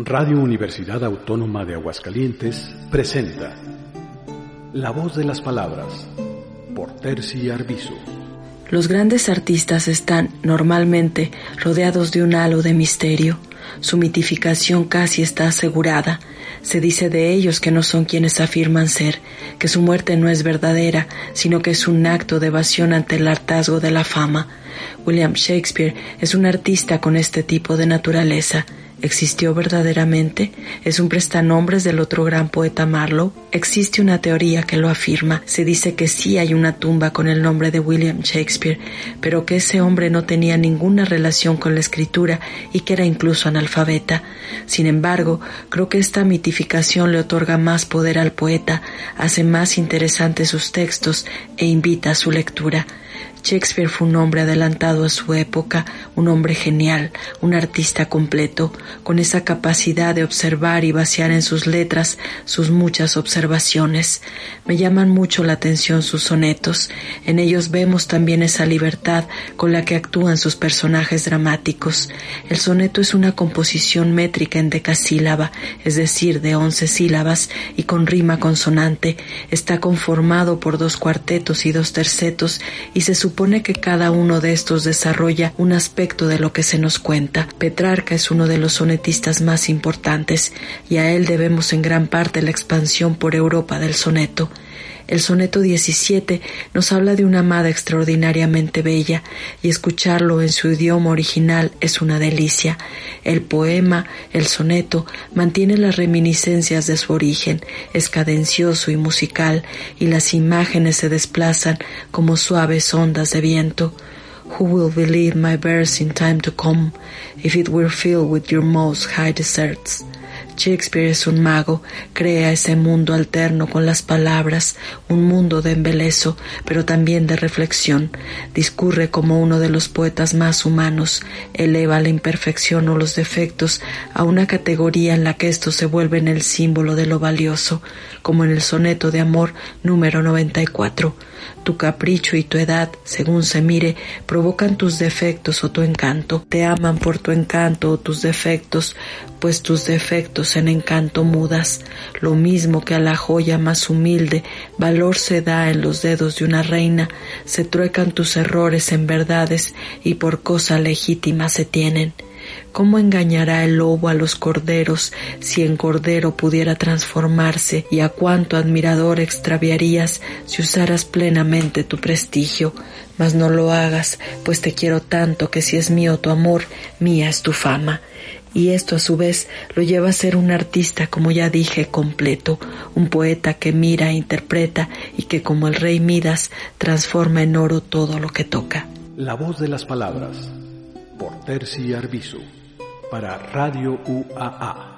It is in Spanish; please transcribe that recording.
Radio Universidad Autónoma de Aguascalientes presenta La voz de las palabras por Terci Arbizu. Los grandes artistas están normalmente rodeados de un halo de misterio. Su mitificación casi está asegurada. Se dice de ellos que no son quienes afirman ser, que su muerte no es verdadera, sino que es un acto de evasión ante el hartazgo de la fama. William Shakespeare es un artista con este tipo de naturaleza. ¿Existió verdaderamente? ¿Es un prestanombres del otro gran poeta Marlowe? Existe una teoría que lo afirma. Se dice que sí hay una tumba con el nombre de William Shakespeare, pero que ese hombre no tenía ninguna relación con la escritura y que era incluso analfabeta. Sin embargo, creo que esta mitificación le otorga más poder al poeta, hace más interesantes sus textos e invita a su lectura. Shakespeare fue un hombre adelantado a su época, un hombre genial, un artista completo, con esa capacidad de observar y vaciar en sus letras sus muchas observaciones. Me llaman mucho la atención sus sonetos. En ellos vemos también esa libertad con la que actúan sus personajes dramáticos. El soneto es una composición métrica en decasílaba, es decir, de once sílabas y con rima consonante. Está conformado por dos cuartetos y dos tercetos y se supone que cada uno de estos desarrolla un aspecto de lo que se nos cuenta. Petrarca es uno de los sonetistas más importantes y a él debemos en gran parte la expansión por Europa del soneto. El soneto 17 nos habla de una amada extraordinariamente bella y escucharlo en su idioma original es una delicia. El poema, el soneto, mantiene las reminiscencias de su origen, es cadencioso y musical y las imágenes se desplazan como suaves ondas de viento. Who will believe my verse in time to come if it were filled with your most high deserts? Shakespeare es un mago, crea ese mundo alterno con las palabras, un mundo de embeleso, pero también de reflexión. Discurre como uno de los poetas más humanos, eleva la imperfección o los defectos a una categoría en la que estos se vuelven el símbolo de lo valioso, como en el soneto de amor número 94. Tu capricho y tu edad, según se mire, provocan tus defectos o tu encanto. Te aman por tu encanto o tus defectos, pues tus defectos en encanto mudas. Lo mismo que a la joya más humilde valor se da en los dedos de una reina, se truecan tus errores en verdades y por cosa legítima se tienen. ¿Cómo engañará el lobo a los corderos si en cordero pudiera transformarse? ¿Y a cuánto admirador extraviarías si usaras plenamente tu prestigio? Mas no lo hagas, pues te quiero tanto que si es mío tu amor, mía es tu fama. Y esto a su vez lo lleva a ser un artista, como ya dije, completo, un poeta que mira interpreta y que como el rey Midas transforma en oro todo lo que toca. La voz de las palabras por Terci Arbizu para Radio UAA.